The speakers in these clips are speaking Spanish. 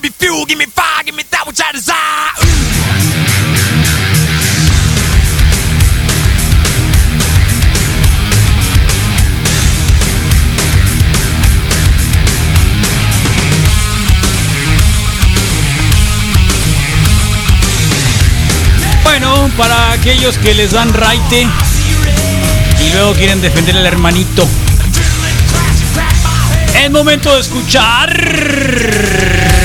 Give me fuel, give me fire, give me that which I. Bueno, para aquellos que les dan raite y luego quieren defender al hermanito. Es momento de escuchar.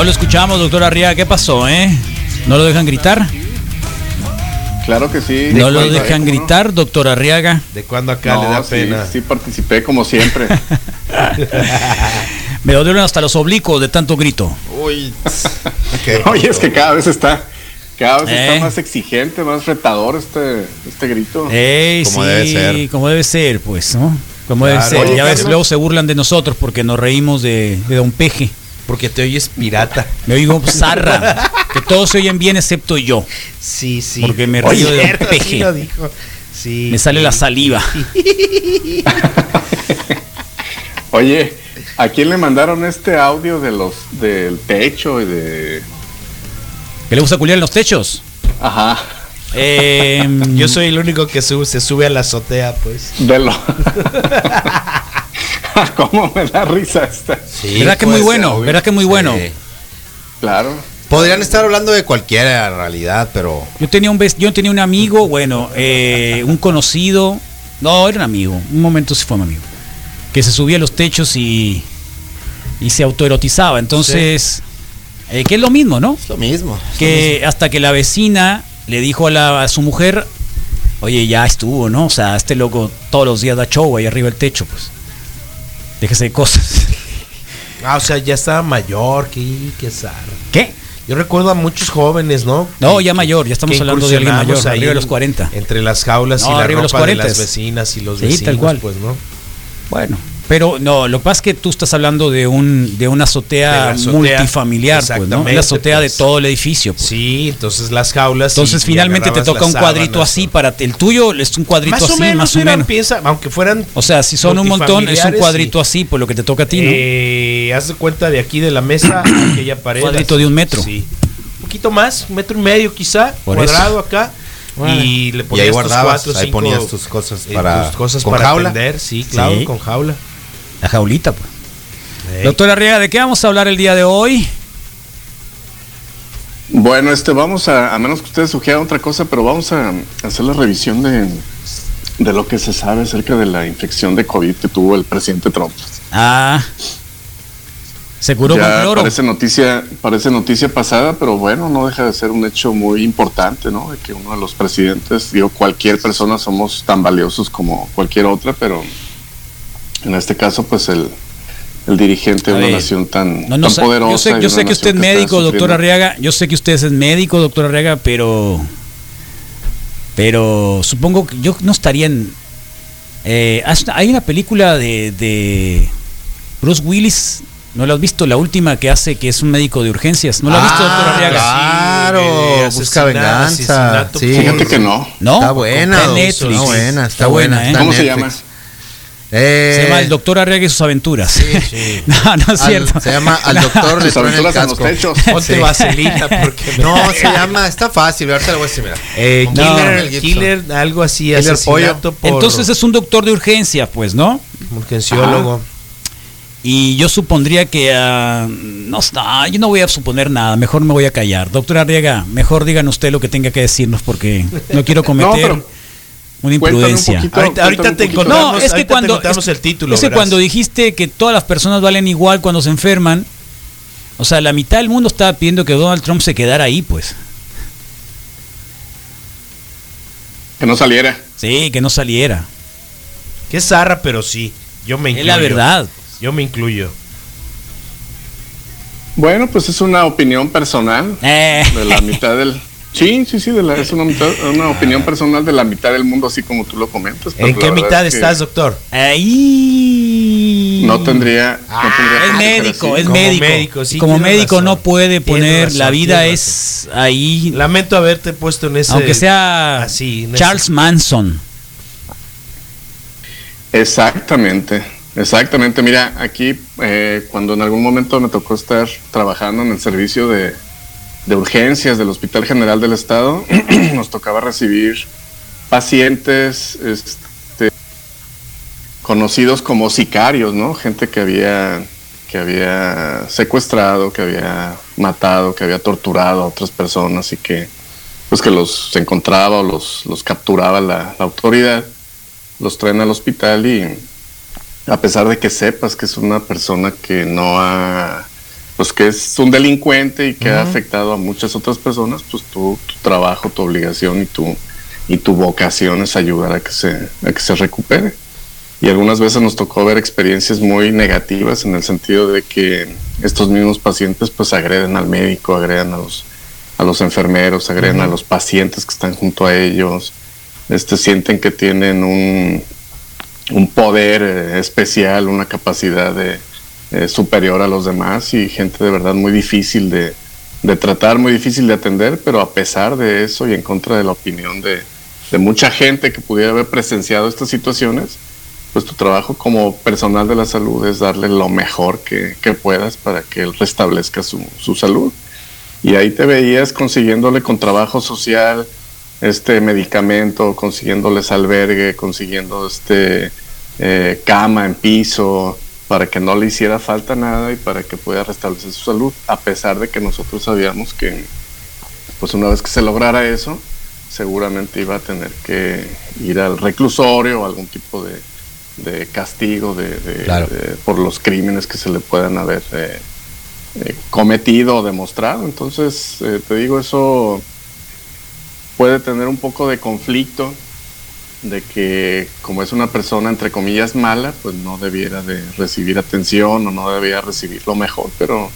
No lo escuchamos, doctor Arriaga. ¿Qué pasó, eh? ¿No lo dejan gritar? Claro que sí. ¿No lo ¿De cuándo, dejan eh? gritar, doctor Arriaga? ¿De cuándo acá No, le da sí, pena? Sí, participé como siempre. Me dolieron hasta los oblicuos de tanto grito. Uy. Oye, es que cada vez está, cada vez Eh. está más exigente, más retador este, este grito. Ey, Como sí, debe ser. como debe ser, pues, ¿no? Como Claro. debe ser. Oye, ya ves, luego se burlan de nosotros porque nos reímos de, de Don Peje. Porque te oyes pirata. Me oigo zarra. que todos se oyen bien excepto yo. Sí, sí. Porque me río de Cierto, sí Peje. lo dijo. Sí. Me sale sí. la saliva. Oye, ¿a quién le mandaron este audio de los del techo y de ¿Que le gusta culiar en los techos? ajá, Eh, Yo soy el único que sube- se sube a la azotea, pues. de lo ¿Cómo me da risa esta? ¿Verdad que muy bueno? ¿Verdad que muy bueno? Claro. Podrían estar hablando de cualquiera en realidad, pero Yo tenía un yo tenía un amigo, bueno, eh, un conocido, no, era un amigo, un momento sí fue un amigo, que se subía a los techos y, y se autoerotizaba. Entonces, eh, que es lo mismo, ¿no? es lo mismo. es lo Que hasta que la vecina le dijo a, la- a su mujer, oye, ya estuvo, ¿no? O sea, este loco todos los días da show ahí arriba del techo, pues. Déjese de cosas. Ah, o sea, ya estaba mayor, qué, qué zarra. ¿Qué? Yo recuerdo a muchos jóvenes, ¿no? No, ya mayor, ya estamos hablando de alguien mayor, ahí arriba de los 40. Entre las jaulas No, y la arriba de los ropa de 40. las vecinas y los Sí, vecinos, tal cual. pues, ¿no? Bueno, pero no, lo que pasa es que tú estás hablando de un de una azotea, De la azotea, multifamiliar, pues, ¿no? La azotea pues. de todo el edificio. pues. Sí, entonces las jaulas. Entonces y- y finalmente te toca un cuadrito sábanas, así para el tuyo es un cuadrito Más o así, menos, más o menos. piensa, aunque fueran. O sea, si son un montón, es un cuadrito sí. así, pues lo que te toca a ti, ¿no? Eh, haz de cuenta de aquí de la mesa, aquella pared. Cuadrito de un metro. Sí. Un poquito más, un metro y medio quizá, Por cuadrado acá. Bueno. Y le Y ponías tus cuatro, ahí cinco, ponías tus cosas eh, para tus cosas con para jaula. atender, sí, claro, Sí. con jaula. La jaulita, pues. Ey. Doctora Arriaga, ¿de qué vamos a hablar el día de hoy? Bueno, este vamos a a menos que ustedes sugieran otra cosa, pero vamos a hacer la revisión de de lo que se sabe acerca de la infección de COVID que tuvo el presidente Trump. Ah. Se curó con Ya cloro. parece noticia, parece noticia pasada, pero bueno, no deja de ser un hecho muy importante, ¿no? De que uno de los presidentes, digo, cualquier persona somos tan valiosos como cualquier otra, pero en este caso, pues el, el dirigente A de una nación tan, No, no tan poderosa. yo sé, yo que usted es médico, doctor. Arriaga. Yo sé que usted es médico, doctor Arriaga, pero. Pero supongo que yo no estaría en. eh, hay una película de, de Bruce Willis. ¿No la has visto? La última que hace, que es un médico de urgencias. ¿No la has visto, doctor Ah, Arriaga? Claro, busca venganza. Sí. por- Fíjate que no. ¿No? Está buena, Está Netflix. Está buena, está, Está buena. buena, ¿eh? ¿Cómo se llama? Eh, Se llama El Doctor Arriaga y sus aventuras. sí. no, no es al- cierto. se llama Al Doctor le Sus truena el aventuras en los casco. techos. Ponte Sí. vaselina porque me- No, se llama, está fácil, ahorita lo voy a decir, mira. Eh, killer, killer, algo así, Killer asesinato por Entonces es un doctor de urgencia, pues, ¿no? urgenciólogo. Y yo supondría que... ah, no, no, yo no voy a suponer nada, mejor me voy a callar. Doctor Arriaga, mejor digan usted lo que tenga que decirnos porque no quiero cometer pero una un imprudencia. poquito. Ahorita, te No, es que cuando es, el título. es que cuando dijiste que todas las personas valen igual cuando se enferman, o sea, la mitad del mundo estaba pidiendo que Donald Trump se quedara ahí, pues. Que no saliera. Sí, que no saliera. Qué zarra, pero sí. Yo me incluyo. Es la verdad. Yo me incluyo. Bueno, pues es una opinión personal Eh, de la mitad del Sí, sí, sí, de la- es una, mitad- una opinión personal de la mitad del mundo, así como tú lo comentas. pero ¿En qué mitad es que estás, doctor? Ahí. No tendría. no tendría Es médico, es Como médico. médico, sí, Como médico razón. no puede poner razón, la vida es ahí, Lamento haberte puesto en ese. aunque sea así, Charles Manson. Exactamente, exactamente. Mira, aquí eh, cuando en algún momento me tocó estar trabajando en el servicio de, de urgencias del Hospital General del Estado, nos tocaba recibir pacientes este, conocidos como sicarios, ¿no? Gente que había que había secuestrado, que había matado, que había torturado a otras personas y que pues que los encontraba o los, los capturaba la- la autoridad los traen al hospital y a pesar de que sepas que es una persona que no ha, pues que es un delincuente y que ha afectado a muchas otras personas, pues tu, tu trabajo, tu obligación y tu, y tu vocación es ayudar a que se, a que se recupere. Y algunas veces nos tocó ver experiencias muy negativas en el sentido de que estos mismos pacientes pues agreden al médico, agreden a los, a los enfermeros, agreden a los pacientes que están junto a ellos, este, sienten que tienen un, un poder eh, especial, una capacidad de, eh, superior a los demás y gente de verdad muy difícil de, de tratar, muy difícil de atender, pero a pesar de eso y en contra de la opinión de, de mucha gente que pudiera haber presenciado estas situaciones, pues tu trabajo como personal de la salud es darle lo mejor que, que puedas para que él restablezca su, su salud. Y ahí te veías consiguiéndole con trabajo social, este medicamento, consiguiéndoles albergue, consiguiendo este eh, cama en piso, para que no le hiciera falta nada y para que pueda restablecer su salud, a pesar de que nosotros sabíamos que, pues una vez que se lograra eso, seguramente iba a tener que ir al reclusorio o algún tipo de, de castigo de, de- Claro. de- por los crímenes que se le puedan haber eh, eh, cometido o demostrado. Entonces, eh, te digo, eso puede tener un poco de conflicto de que como es una persona entre comillas mala, pues no debiera de recibir atención o no debiera recibir lo mejor, pero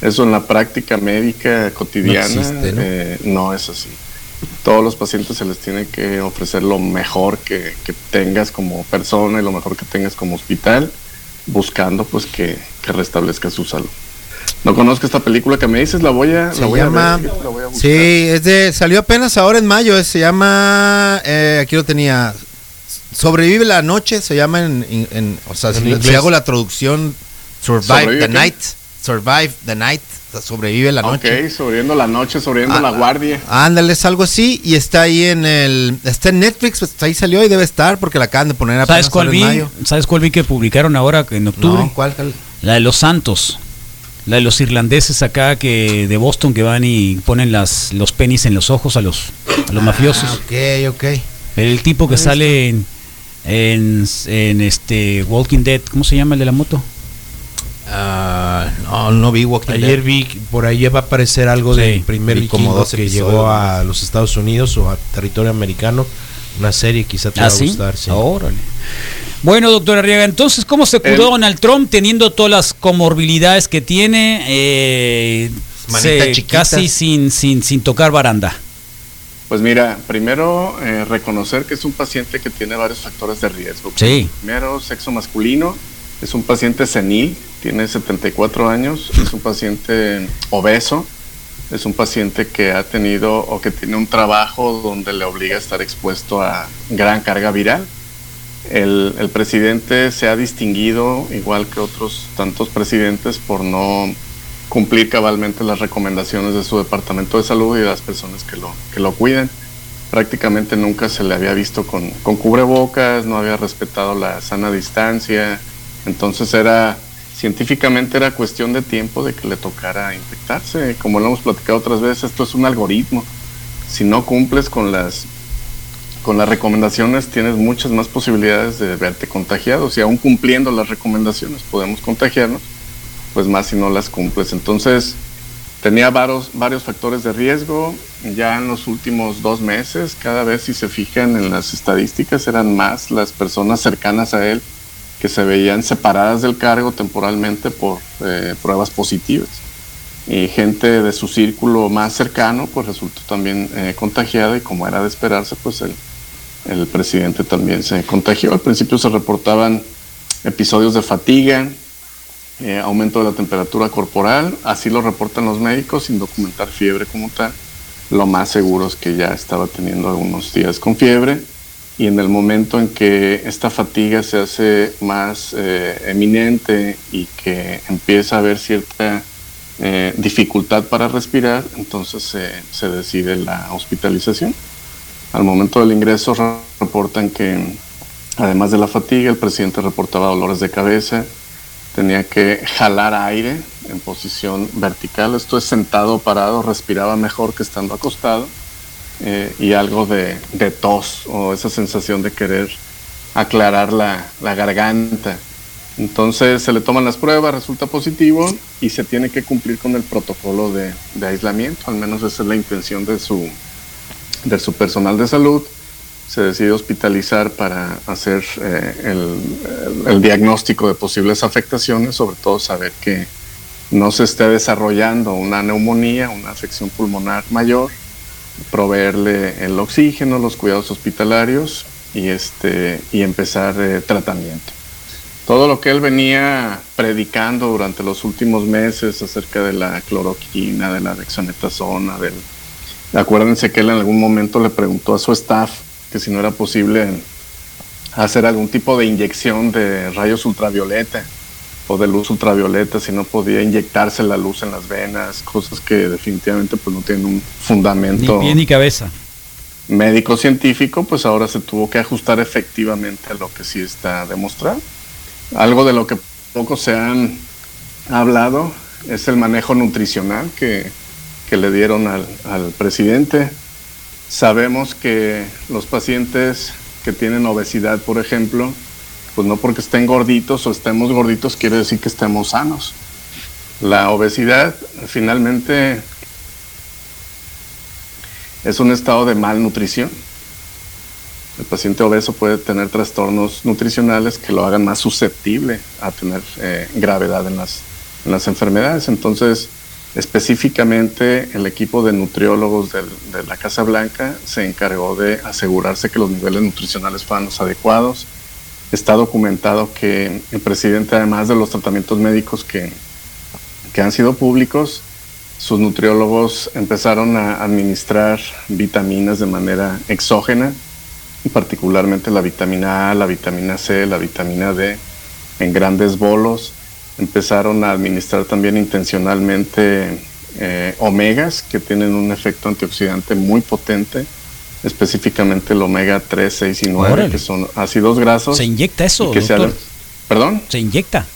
eso en la práctica médica cotidiana No existe, ¿no? eh, no es así. Todos los pacientes se les tiene que ofrecer lo mejor que, que tengas como persona y lo mejor que tengas como hospital, buscando pues que, que restablezca su salud. No conozco esta película que me dices, la voy a, Se la voy llama. a ver, la voy a buscar. Sí, es de. Salió apenas ahora en mayo. Se llama. eh, aquí lo tenía. Sobrevive la noche. Se llama en. en- en- o sea, En si, si hago la traducción. Survive ¿Sobrevive the qué? night. Survive the night. o sea, sobrevive la noche. Ok, sobreviviendo la noche, sobreviviendo Ah, la guardia. Ándale, es algo así. Y está ahí en el. Está en Netflix. Pues ahí salió y debe estar porque la acaban de poner apenas ¿Sabes cuál ahora en vi? mayo. ¿Sabes cuál vi que publicaron ahora en octubre? Cuál? La de los Santos. La de los irlandeses acá que de Boston que van y ponen las los penis en los ojos a los a los Ah, mafiosos. ok, ok. El tipo que sale en, en, en este Walking Dead, ¿cómo se llama el de la moto? Ah, no, no vi Walking Ayer Dead. vi que por ahí va a aparecer algo Sí, del primer vi dos que episodios, llegó a los Estados Unidos o a territorio americano. Una serie quizá te va ¿Ah, a sí? gustar. sí. Órale. Bueno, doctor Arriaga, entonces, ¿cómo se curó Donald Trump teniendo todas las comorbilidades que tiene? eh, se- casi sin, sin, sin tocar baranda. Pues mira, primero eh, reconocer que es un paciente que tiene varios factores de riesgo. Sí. Primero, sexo masculino, es un paciente senil, tiene 74 años, es un paciente obeso, es un paciente que ha tenido o que tiene un trabajo donde le obliga a estar expuesto a gran carga viral. El, presidente se ha distinguido, igual que otros tantos presidentes, por no cumplir cabalmente las recomendaciones de su departamento de salud y de las personas que lo, que lo cuiden. Prácticamente nunca se le había visto con, con cubrebocas, no había respetado la sana distancia, entonces era, científicamente era cuestión de tiempo de que le tocara infectarse. Como lo hemos platicado otras veces, esto es un algoritmo. Si no cumples con las con las recomendaciones tienes muchas más posibilidades de verte contagiado. Si aún cumpliendo las recomendaciones podemos contagiarnos, pues más si no las cumples. Entonces, tenía varios, varios factores de riesgo. Ya en los últimos dos meses, cada vez si se fijan en las estadísticas, eran más las personas cercanas a él que se veían separadas del cargo temporalmente por eh, pruebas positivas. y gente de su círculo más cercano pues resultó también eh, contagiada y como era de esperarse pues el, el presidente también se contagió. Al principio se reportaban episodios de fatiga, eh, aumento de la temperatura corporal, así lo reportan los médicos sin documentar fiebre como tal. Lo más seguro es que ya estaba teniendo algunos días con fiebre y en el momento en que esta fatiga se hace más eh, eminente y que empieza a haber cierta eh, dificultad para respirar, entonces se decide la hospitalización. Al momento del ingreso reportan que además de la fatiga, el presidente reportaba dolores de cabeza, tenía que jalar aire en posición vertical, esto es sentado o parado, respiraba mejor que estando acostado, eh, y algo de, tos o esa sensación de querer aclarar la, garganta. Entonces se le toman las pruebas, resulta positivo y se tiene que cumplir con el protocolo de, de aislamiento, al menos esa es la intención de su, de su personal de salud, se decide hospitalizar para hacer eh, el, diagnóstico de posibles afectaciones, sobre todo saber que no se esté desarrollando una neumonía, una afección pulmonar mayor, proveerle el oxígeno, los cuidados hospitalarios y, este, y empezar eh, tratamiento. Todo lo que él venía predicando durante los últimos meses acerca de la cloroquina, de la dexametasona, del Acuérdense que él en algún momento le preguntó a su staff que si no era posible hacer algún tipo de inyección de rayos ultravioleta o de luz ultravioleta, si no podía inyectarse la luz en las venas, cosas que definitivamente pues no tienen un fundamento. Ni pie ni cabeza. Médico científico, pues ahora se tuvo que ajustar efectivamente a lo que sí está demostrado. Algo de lo que poco se han hablado es el manejo nutricional que que le dieron al, presidente. Sabemos que los pacientes que tienen obesidad, por ejemplo, pues no porque estén gorditos o estemos gorditos quiere decir que estemos sanos. La obesidad finalmente es un estado de malnutrición. El paciente obeso puede tener trastornos nutricionales que lo hagan más susceptible a tener eh, gravedad en las, en las enfermedades. Entonces, Específicamente, el equipo de nutriólogos de la Casa Blanca se encargó de asegurarse que los niveles nutricionales fueran los adecuados. Está documentado que el presidente, además de los tratamientos médicos que, que han sido públicos, sus nutriólogos empezaron a administrar vitaminas de manera exógena, particularmente la vitamina A, la vitamina C, la vitamina D, en grandes bolos empezaron a administrar también intencionalmente eh, omegas que tienen un efecto antioxidante muy potente, específicamente el omega 3, 6 y 9, que son ácidos grasos. ¿Se inyecta eso? Que ¿Perdón? ¿Se inyecta?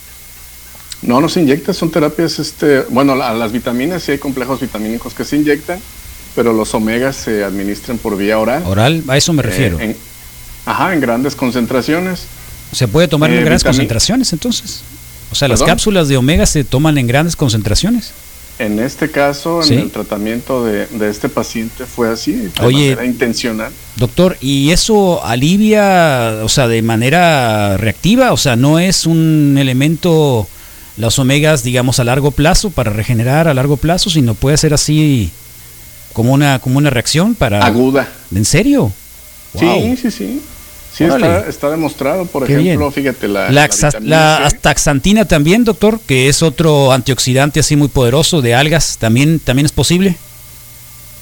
No, no se inyecta, son terapias, este, bueno, las vitaminas sí hay complejos vitamínicos que se inyectan, pero los omegas se administran por vía oral. Oral, a eso me refiero. Eh, ajá, en grandes concentraciones. ¿Se puede tomar en eh, grandes concentraciones entonces? O sea, las cápsulas de omega se toman en grandes concentraciones. En este caso, en el tratamiento de, este paciente fue así, de manera intencional. Doctor, ¿y eso alivia, o sea, de manera reactiva? O sea, no es un elemento, las omegas, digamos, a largo plazo, para regenerar a largo plazo, sino puede ser así como una, como una reacción para... Aguda. ¿En serio? Sí, sí, sí. Sí, está, demostrado, por ejemplo, fíjate, la, la, taxantina también, doctor, que es otro antioxidante así muy poderoso de algas, ¿también, también es posible?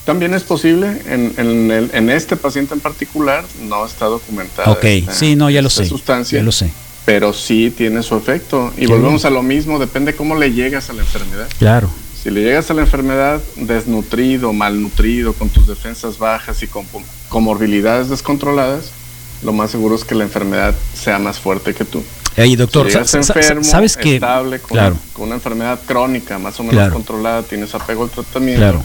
También es posible, en, en, en este paciente en particular no está documentado. Ok, sí, no, ya lo sé. Sustancia, ya lo sé. Pero sí tiene su efecto. Y volvemos a lo mismo, depende cómo le llegas a la enfermedad. Claro. Si le llegas a la enfermedad desnutrido, malnutrido, con tus defensas bajas y con comorbilidades descontroladas, lo más seguro es que la enfermedad sea más fuerte que tú. Ahí, doctor, enfermo, sabes que estable, con, con, una enfermedad crónica más o menos controlada, tienes apego al tratamiento. Claro.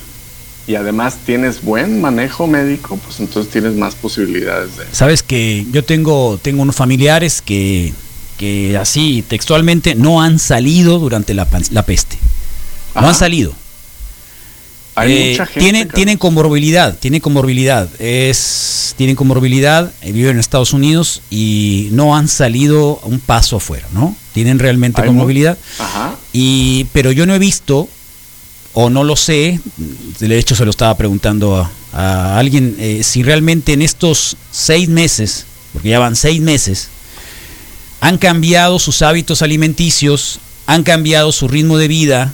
Y además tienes buen manejo médico, pues entonces tienes más posibilidades de. Sabes que yo tengo tengo unos familiares que que así textualmente no han salido durante la, la peste. No han salido eh, tienen, tienen comorbilidad, tienen comorbilidad, es, tienen comorbilidad, eh, viven en Estados Unidos y no han salido un paso afuera, ¿no? Tienen realmente comorbilidad. Y, pero yo no he visto o no lo sé, de hecho se lo estaba preguntando a, a alguien, eh, si realmente en estos seis meses, porque ya van seis meses, han cambiado sus hábitos alimenticios, han cambiado su ritmo de vida.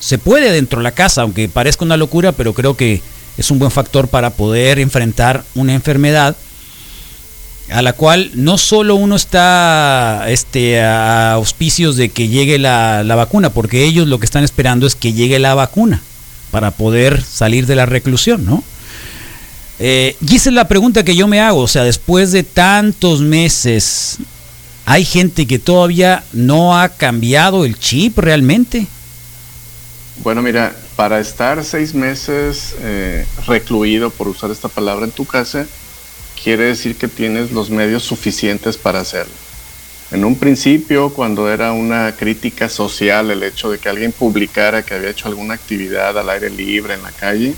Se puede dentro de la casa, aunque parezca una locura, pero creo que es un buen factor para poder enfrentar una enfermedad a la cual no solo uno está este, a auspicios de que llegue la, la vacuna, porque ellos lo que están esperando es que llegue la vacuna para poder salir de la reclusión, ¿no? Eh, y esa es la pregunta que yo me hago, o sea, después de tantos meses, ¿hay gente que todavía no ha cambiado el chip realmente? Bueno, mira, para estar seis meses eh, recluido, por usar esta palabra, en tu casa, quiere decir que tienes los medios suficientes para hacerlo. En un principio, cuando era una crítica social el hecho de que alguien publicara que había hecho alguna actividad al aire libre en la calle,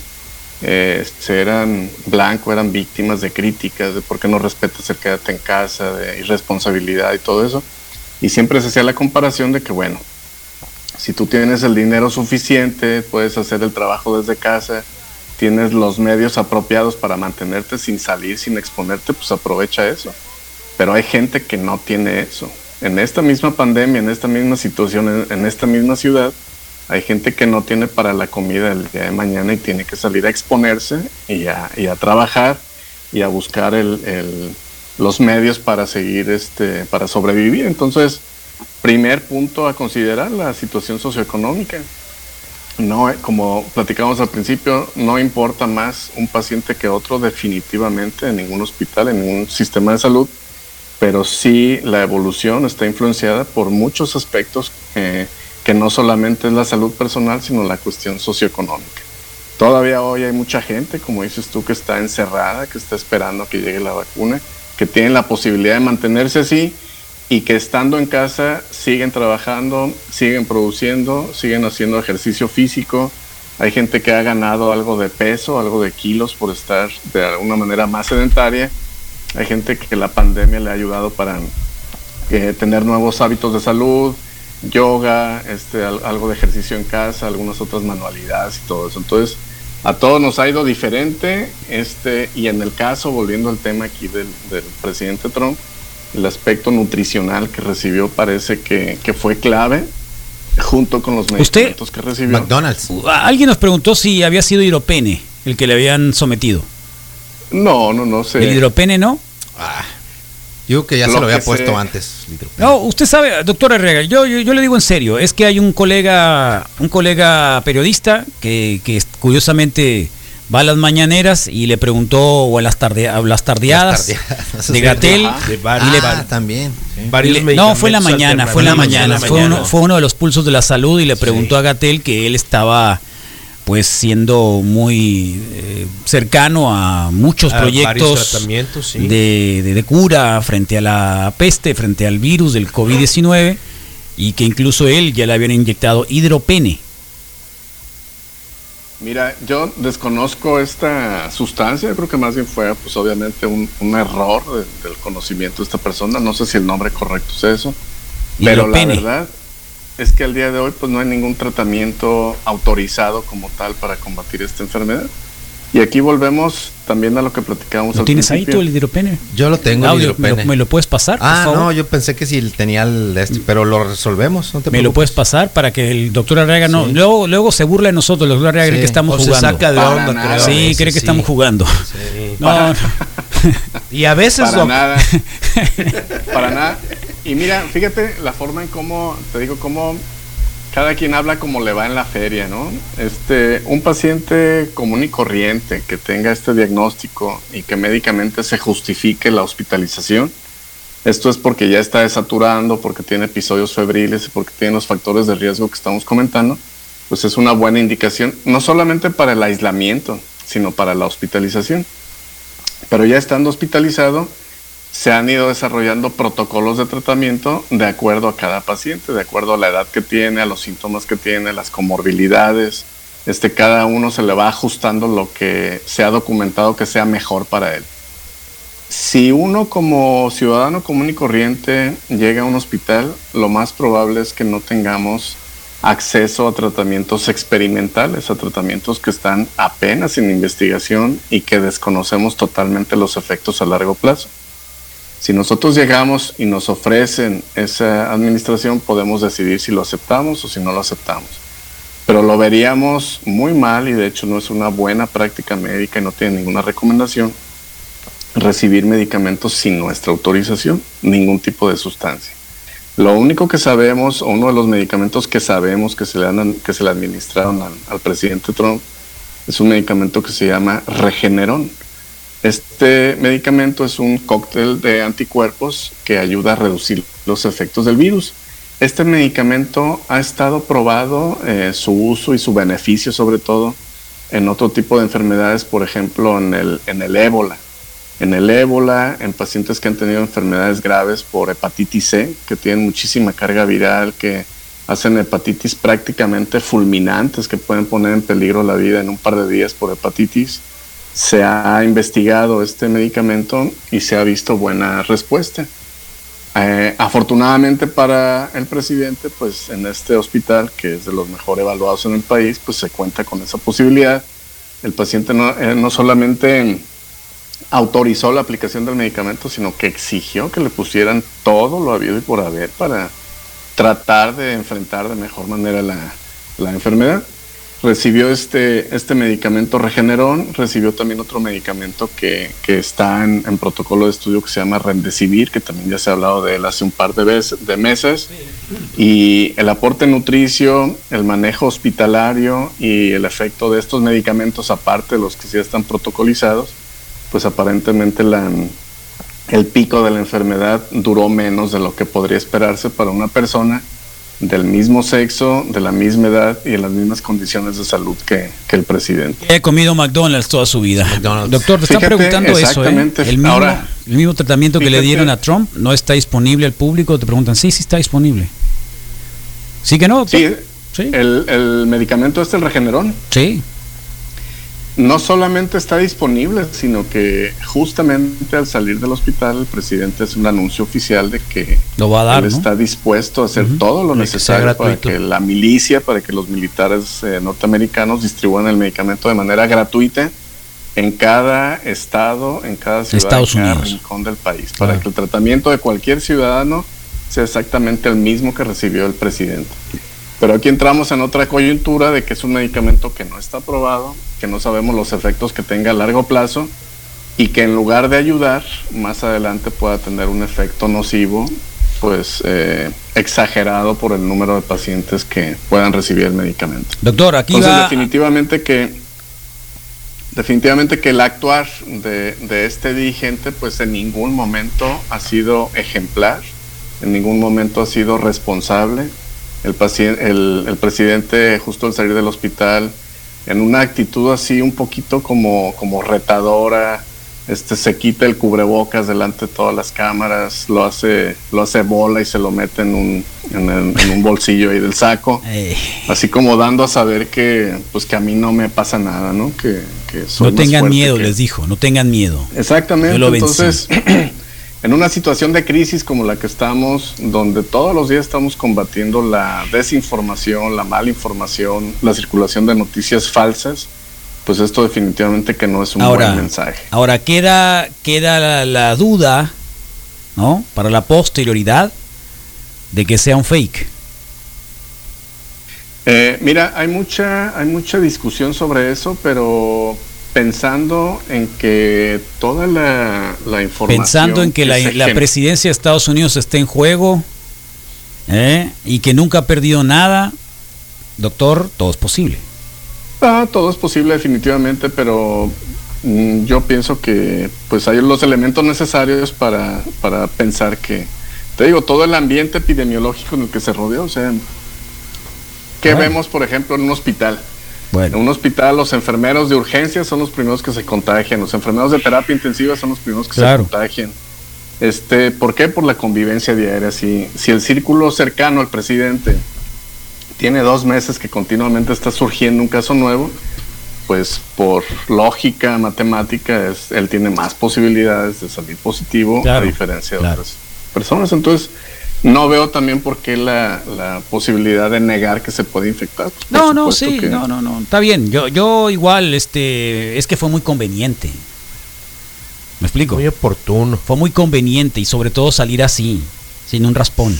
eh, eran blanco, eran víctimas de críticas, de por qué no respetas el quédate en casa, de irresponsabilidad y todo eso. Y siempre se hacía la comparación de que, bueno, si tú tienes el dinero suficiente, puedes hacer el trabajo desde casa, tienes los medios apropiados para mantenerte sin salir, sin exponerte, pues aprovecha eso. Pero hay gente que no tiene eso. En esta misma pandemia, en esta misma situación, en, esta misma ciudad, hay gente que no tiene para la comida el día de mañana y tiene que salir a exponerse y a, trabajar y a buscar el, los medios para seguir, este, para sobrevivir. Entonces, primer punto a considerar la situación socioeconómica no, eh, como platicamos al principio, no importa más un paciente que otro definitivamente en ningún hospital, en ningún sistema de salud, pero sí la evolución está influenciada por muchos aspectos eh, que no solamente es la salud personal, sino la cuestión socioeconómica. Todavía hoy hay mucha gente, como dices tú, que está encerrada, que está esperando que llegue la vacuna, que tiene la posibilidad de mantenerse así y que estando en casa siguen trabajando, siguen produciendo, siguen haciendo ejercicio físico. Hay gente que ha ganado algo de peso, algo de kilos por estar de alguna manera más sedentaria. Hay gente que la pandemia le ha ayudado para eh, tener nuevos hábitos de salud, yoga, este, algo de ejercicio en casa, algunas otras manualidades y todo eso. Entonces, a todos nos ha ido diferente. Este, y en el caso, volviendo al tema aquí del, del presidente Trump, el aspecto nutricional que recibió parece que, que fue clave junto con los medicamentos que recibió. McDonald's. Alguien nos preguntó si había sido hidropene el que le habían sometido. No, no, no sé. ¿El hidropene no? Ah, yo que ya lo se lo había puesto sé. antes. No, usted sabe, doctor Herrera, yo, yo, yo, le digo en serio, es que hay un colega, un colega periodista que, que curiosamente va a las mañaneras y le preguntó o a las, tarde, a las tardeadas, las tardeadas de Gatel ah, también sí. le, no fue en la mañana fue en la mañana, fue uno, fue uno de los pulsos de la salud y le preguntó sí. a Gatel que él estaba pues siendo muy eh, cercano a muchos a proyectos sí. de, de, de, cura frente a la peste, frente al virus del COVID-19 y que incluso él ya le habían inyectado hidropene. Mira, yo desconozco esta sustancia, creo que más bien fue pues obviamente un, un error de, del conocimiento de esta persona, no sé si el nombre correcto es eso, pero la verdad es que al día de hoy pues no hay ningún tratamiento autorizado como tal para combatir esta enfermedad. Y aquí volvemos también a lo que platicábamos ¿Lo al tienes principio. ahí tú el hidropene? Yo lo tengo, Audio, ¿me, lo, ¿me, lo, puedes pasar? Ah, no, yo pensé que si tenía el este, pero lo resolvemos. No te ¿Me lo puedes pasar para que el doctor Arreaga no. Sí. Luego, luego se burla de nosotros, el doctor Arreaga sí. cree que estamos o jugando. Se saca de onda, creo. Sí, cree que sí. estamos jugando. No, para, no. y a veces. Para lo... nada. para nada. Y mira, fíjate la forma en cómo, te digo, cómo cada quien habla como le va en la feria, ¿no? Este, un paciente común y corriente que tenga este diagnóstico y que médicamente se justifique la hospitalización, esto es porque ya está desaturando, porque tiene episodios febriles y porque tiene los factores de riesgo que estamos comentando, pues es una buena indicación, no solamente para el aislamiento, sino para la hospitalización. Pero ya estando hospitalizado, se han ido desarrollando protocolos de tratamiento de acuerdo a cada paciente, de acuerdo a la edad que tiene, a los síntomas que tiene, las comorbilidades. Este, cada uno se le va ajustando lo que se ha documentado que sea mejor para él. Si uno como ciudadano común y corriente llega a un hospital, lo más probable es que no tengamos acceso a tratamientos experimentales, a tratamientos que están apenas en investigación y que desconocemos totalmente los efectos a largo plazo. Si nosotros llegamos y nos ofrecen esa administración, podemos decidir si lo aceptamos o si no lo aceptamos. Pero lo veríamos muy mal y de hecho no es una buena práctica médica y no tiene ninguna recomendación recibir medicamentos sin nuestra autorización, ningún tipo de sustancia. Lo único que sabemos, o uno de los medicamentos que sabemos que se le, han- que se le administraron al, al presidente Trump, es un medicamento que se llama Regeneron. Este medicamento es un cóctel de anticuerpos que ayuda a reducir los efectos del virus. Este medicamento ha estado probado eh, su uso y su beneficio sobre todo en otro tipo de enfermedades, por ejemplo en el, en el ébola. En el ébola, en pacientes que han tenido enfermedades graves por hepatitis C, que tienen muchísima carga viral, que hacen hepatitis prácticamente fulminantes, que pueden poner en peligro la vida en un par de días por hepatitis. Se ha investigado este medicamento y se ha visto buena respuesta. Eh, afortunadamente para el presidente, pues en este hospital, que es de los mejor evaluados en el país, pues se cuenta con esa posibilidad. El paciente no, eh, no solamente autorizó la aplicación del medicamento, sino que exigió que le pusieran todo lo habido y por haber para tratar de enfrentar de mejor manera la, la enfermedad. Recibió este, este medicamento Regeneron, recibió también otro medicamento que, que está en, protocolo de estudio que se llama Remdesivir, que también ya se ha hablado de él hace un par de, de meses. Y el aporte nutricio, el manejo hospitalario y el efecto de estos medicamentos, aparte de los que ya están protocolizados, pues aparentemente la, el pico de la enfermedad duró menos de lo que podría esperarse para una persona del mismo sexo, de la misma edad y en las mismas condiciones de salud que, que el presidente. He comido McDonald's toda su vida. McDonald's. Doctor, te están Fíjate, preguntando eso, ¿eh? exactamente. El mismo, Ahora, el mismo tratamiento que le dieron a Trump no está disponible al público. Te preguntan, sí, sí está disponible. ¿Sí que no? doctor? Sí, Sí. El, el medicamento este, el Regeneron, Sí. No solamente está disponible, sino que justamente al salir del hospital el presidente hace un anuncio oficial de que Lo va a dar, él ¿no? está dispuesto a hacer todo lo que necesario para que la milicia, para que los militares eh, norteamericanos distribuyan el medicamento de manera gratuita en cada estado, en cada ciudad, Estados en cada Unidos. rincón del país, para Claro. que el tratamiento de cualquier ciudadano sea exactamente el mismo que recibió el presidente. Pero aquí entramos en otra coyuntura de que es un medicamento que no está aprobado, que no sabemos los efectos que tenga a largo plazo y que en lugar de ayudar, más adelante pueda tener un efecto nocivo, pues eh, exagerado por el número de pacientes que puedan recibir el medicamento. Doctor, aquí Entonces, va. definitivamente que definitivamente que el actuar de, de este dirigente, pues en ningún momento ha sido ejemplar, en ningún momento ha sido responsable. El, paciente, el, el presidente, justo al salir del hospital, en una actitud así un poquito como, como retadora, este se quita el cubrebocas delante de todas las cámaras, lo hace, lo hace bola y se lo mete en un, en, el- en un bolsillo ahí del saco así como dando a saber que pues que a mí no me pasa nada, ¿no? Que, que soy no tengan miedo, que- les dijo, no tengan miedo. Exactamente. Yo lo vencí. En una situación de crisis como la que estamos, donde todos los días estamos combatiendo la desinformación, la mala información, la circulación de noticias falsas, pues esto definitivamente que no es un Ahora, buen mensaje. ahora queda, queda la, la duda, ¿no? Para la posterioridad de que sea un fake. Eh, mira, hay mucha, hay mucha discusión sobre eso, pero pensando en que toda la, la información. Pensando en que la, presidencia de Estados Unidos está en juego ¿eh? y que nunca ha perdido nada, doctor, todo es posible. Ah, todo es posible definitivamente, pero mm, yo pienso que pues hay los elementos necesarios para, para pensar que, te digo, todo el ambiente epidemiológico en el que se rodeó, o sea, ¿qué vemos, por ejemplo, en un hospital? En Bueno, un hospital los enfermeros de urgencia son los primeros que se contagian, los enfermeros de terapia intensiva son los primeros que Claro. se contagian. Este, ¿Por qué? Por la convivencia diaria. Si, si el círculo cercano al presidente tiene dos meses que continuamente está surgiendo un caso nuevo, pues por lógica matemática es, él tiene más posibilidades de salir positivo Claro, a diferencia de claro. otras personas. Entonces, No veo también por qué la, la posibilidad de negar que se puede infectar. Pues, No, no, sí, que- no, no, no, está bien. Yo, yo igual, este, es que fue muy conveniente. ¿Me explico? Muy oportuno. Fue muy conveniente y sobre todo salir así, sin un raspón.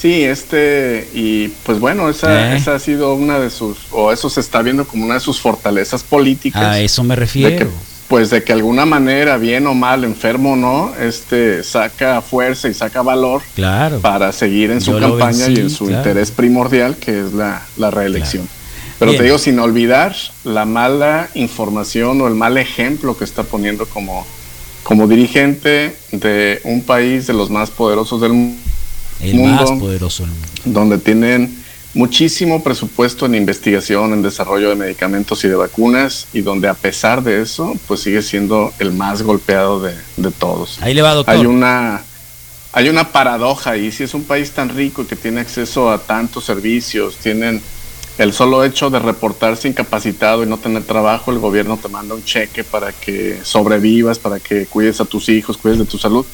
Sí, este, y pues bueno, esa, Eh. esa ha sido una de sus, o eso se está viendo como una de sus fortalezas políticas. A eso me de que, refiero. Pues de que alguna manera, bien o mal, enfermo o no, este, saca fuerza y saca valor Claro. para seguir en su Yo campaña y en su claro. interés primordial, que es la, la reelección. Pero Bien. te digo, sin olvidar la mala información o el mal ejemplo que está poniendo como, como dirigente de un país de los más poderosos del mundo El más poderoso del mundo. donde tienen muchísimo presupuesto en investigación, en desarrollo de medicamentos y de vacunas, y donde a pesar de eso, pues sigue siendo el más golpeado de, de todos. Ahí le va, doctor. Hay una, hay una paradoja ahí, si es un país tan rico y que tiene acceso a tantos servicios, tienen el solo hecho de reportarse incapacitado y no tener trabajo, el gobierno te manda un cheque para que sobrevivas, para que cuides a tus hijos, cuides de tu salud.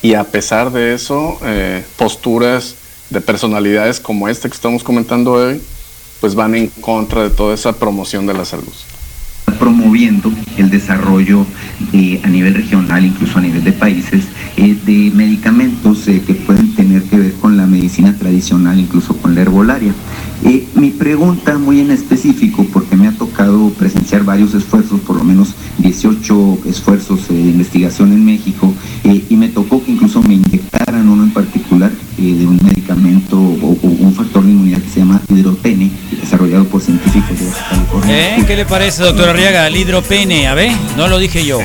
Y a pesar de eso, eh, posturas de personalidades como esta que estamos comentando hoy, pues van en contra de toda esa promoción de la salud. promoviendo el desarrollo a nivel regional, incluso a nivel de países, eh, de medicamentos eh, que pueden tener que ver con la medicina tradicional, incluso con la herbolaria. Eh, mi pregunta muy en específico, porque me ha tocado presenciar varios esfuerzos, por lo menos 18 esfuerzos eh, de investigación en México, eh, y me tocó que incluso me inyectaran uno en particular eh, de un medicamento o, o un factor de inmunidad que se llama hidropene, desarrollado por científicos de California. ¿Eh? ¿Qué le parece, doctor Arriaga? El hidropene, a ver, no lo dije yo.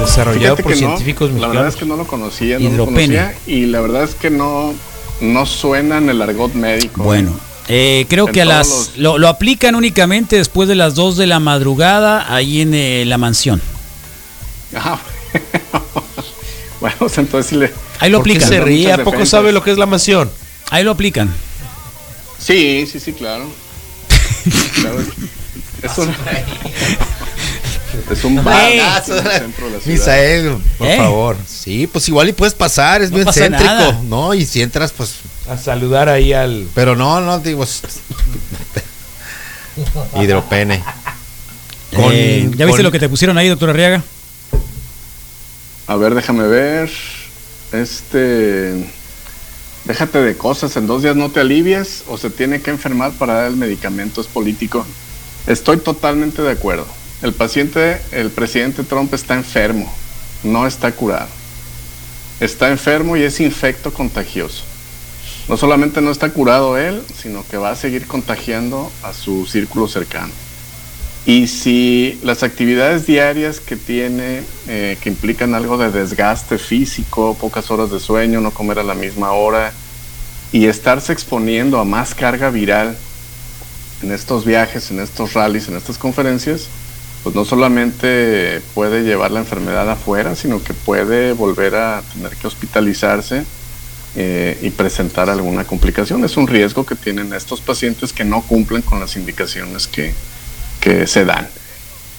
Desarrollado Fíjate por que no, científicos La verdad es que no lo conocía, no lo Hidropene. conocía y la verdad es que no, no suena en el argot médico. Bueno, eh, creo En que a las los- lo, lo aplican únicamente después de las 2 de la madrugada ahí en eh, la mansión. Ah, bueno, pues entonces sí le... Ahí lo ¿Por qué aplican. se ríe? ¿A poco defensas. sabe lo que es la mansión? Ahí lo aplican. Sí, sí, sí, claro. Claro, Es un, es un bar en el centro de la ciudad. Misael, por ¿Eh? favor. Sí, pues igual y puedes pasar, es No bien pasa céntrico, nada. ¿no? Y si entras, pues. A saludar ahí al. Pero no, no, digo. Hidropene. Con- Eh, ¿Ya viste lo que te pusieron ahí, doctor Arriaga? A ver, déjame ver. Este. Déjate de cosas, en dos días no te alivias o se tiene que enfermar para dar el medicamento, es político. Estoy totalmente de acuerdo. El paciente, el presidente Trump está enfermo, no está curado. Está enfermo y es infecto contagioso. No solamente no está curado él, sino que va a seguir contagiando a su círculo cercano. Y si las actividades diarias que tiene, eh, que implican algo de desgaste físico, pocas horas de sueño, no comer a la misma hora y estarse exponiendo a más carga viral en estos viajes, en estos rallies, en estas conferencias, pues no solamente puede llevar la enfermedad afuera, sino que puede volver a tener que hospitalizarse eh, y presentar alguna complicación. Es un riesgo que tienen estos pacientes que no cumplen con las indicaciones que, que se dan.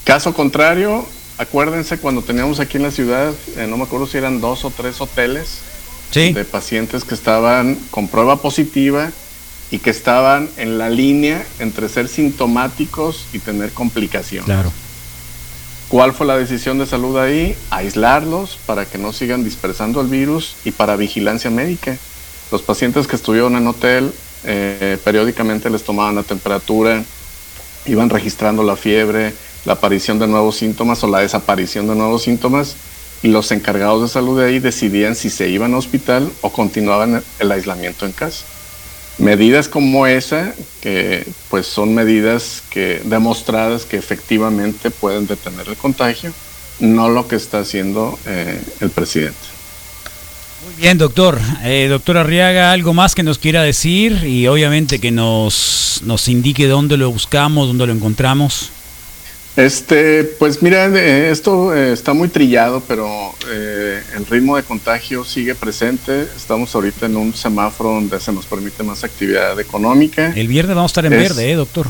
Caso contrario, acuérdense cuando teníamos aquí en la ciudad, eh, no me acuerdo si eran dos o tres hoteles Sí. de pacientes que estaban con prueba positiva y que estaban en la línea entre ser sintomáticos y tener complicaciones. Claro. ¿Cuál fue la decisión de salud ahí? Aislarlos para que no sigan dispersando el virus y para vigilancia médica. Los pacientes que estuvieron en hotel eh, periódicamente les tomaban la temperatura, iban registrando la fiebre, la aparición de nuevos síntomas o la desaparición de nuevos síntomas y los encargados de salud de ahí decidían si se iban al hospital o continuaban el aislamiento en casa. Medidas como esa, que pues son medidas que demostradas que efectivamente pueden detener el contagio, no lo que está haciendo eh, el presidente. Muy bien, doctor. Eh, doctor Arriaga, algo más que nos quiera decir y obviamente que nos, nos indique dónde lo buscamos, dónde lo encontramos. Este, pues mira, eh, esto eh, está muy trillado, pero eh, el ritmo de contagio sigue presente. Estamos ahorita en un semáforo donde se nos permite más actividad económica. El viernes vamos a estar en Es- verde, ¿eh, doctor?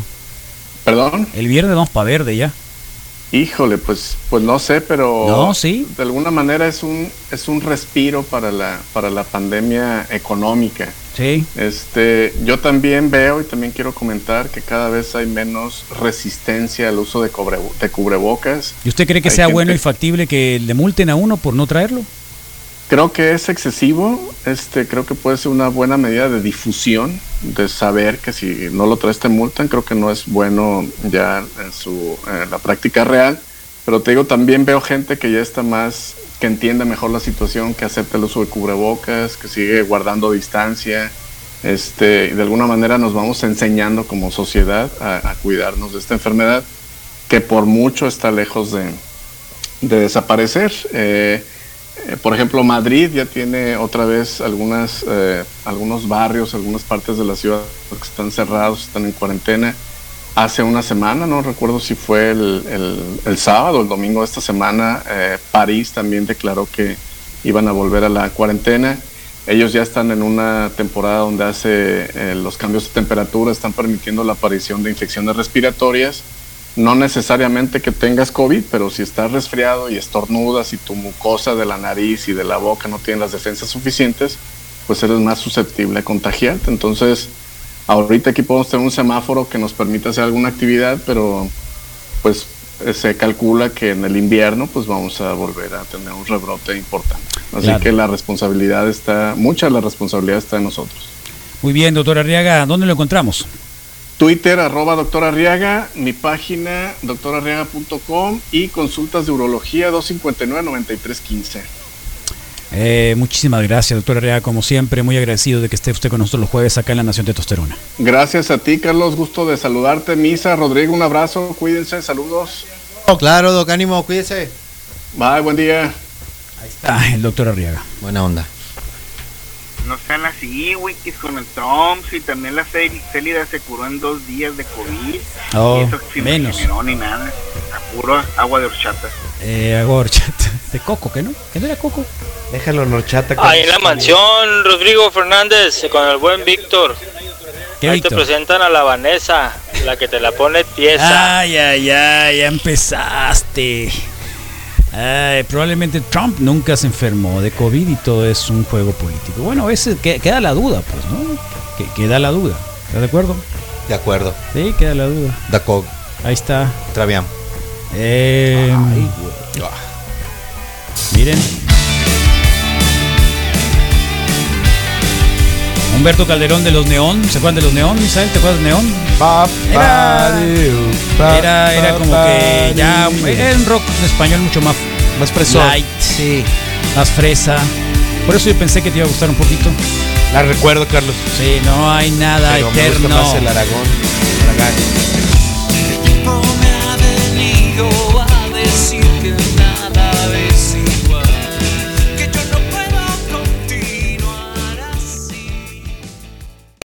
Perdón. El viernes vamos para verde ya. Híjole, pues, pues no sé, pero No, sí. de alguna manera es un, es un respiro para la, para la pandemia económica. Sí. Este, yo también veo y también quiero comentar que cada vez hay menos resistencia al uso de, cobre- de cubrebocas. ¿Y usted cree que Hay sea gente- bueno y factible que le multen a uno por no traerlo? Creo que es excesivo, este, creo que puede ser una buena medida de difusión, de saber que si no lo traes te multan, creo que no es bueno ya en su la práctica real, pero te digo, también veo gente que ya está más, que entiende mejor la situación, que acepta el uso de cubrebocas, que sigue guardando distancia, este, de alguna manera nos vamos enseñando como sociedad a, a cuidarnos de esta enfermedad, que por mucho está lejos de, de desaparecer. Eh, eh, por ejemplo, Madrid ya tiene otra vez algunas, eh, algunos barrios, algunas partes de la ciudad que están cerrados, están en cuarentena. Hace una semana, no recuerdo si fue el, sábado o el domingo de esta semana, eh, París también declaró que iban a volver a la cuarentena. Ellos ya están en una temporada donde hace eh, los cambios de temperatura, están permitiendo la aparición de infecciones respiratorias no necesariamente que tengas COVID, pero si estás resfriado y estornudas y tu mucosa de la nariz y de la boca no tiene las defensas suficientes, pues eres más susceptible a contagiarte. Entonces, ahorita aquí podemos tener un semáforo que nos permite hacer alguna actividad, pero pues se calcula que en el invierno pues vamos a volver a tener un rebrote importante. Así Claro. que la responsabilidad está, mucha de la responsabilidad está en nosotros. Muy bien, doctor Arriaga, ¿dónde lo encontramos? Twitter, arroba doctor Arriaga, mi página doctorarriaga.com y consultas de urología 259-9315. Eh, muchísimas gracias, doctor Arriaga, como siempre, muy agradecido de que esté usted con nosotros los jueves acá en la Nación Testosterona. Gracias a ti, Carlos, gusto de saludarte. Misa, Rodrigo, un abrazo, cuídense, saludos. Claro, Doc, ánimo, cuídese. Bye, buen día. Ah, el doctor Arriaga. Buena onda. No sean así, güey, que con el Trump, y también la Célida se curó en dos días de COVID. Oh, y eso sin menos. generó ni nada. A puro agua de horchata. Eh, agorchata. De coco, ¿qué no? ¿Qué no era coco? Déjalo en horchata. Ahí en la mansión, Rodrigo Fernández, con el buen Víctor. ¿Qué, Ahí te Víctor? presentan a la Vanessa, la que te la pone tiesa. Ay, ay, ay, ya empezaste. Probablemente Trump nunca se enfermó de COVID y todo es un juego político. Bueno, a veces que- queda la duda, pues, ¿no? Que, queda la duda. ¿Estás de acuerdo? De acuerdo. Sí, queda la duda. D'acord. Ahí está. Traviam. Eh, miren. Humberto Calderón de los Neón. ¿Se acuerdan de los Neón, Misael? ¿Te acuerdas de Neón? Era, era, era como que ya era un rock en español mucho más Más fresón. light, Sí. más fresa. Por eso yo pensé que te iba a gustar un poquito. La recuerdo, Carlos. Sí, no hay nada Pero me gusta eterno. más el Aragón. Aragán.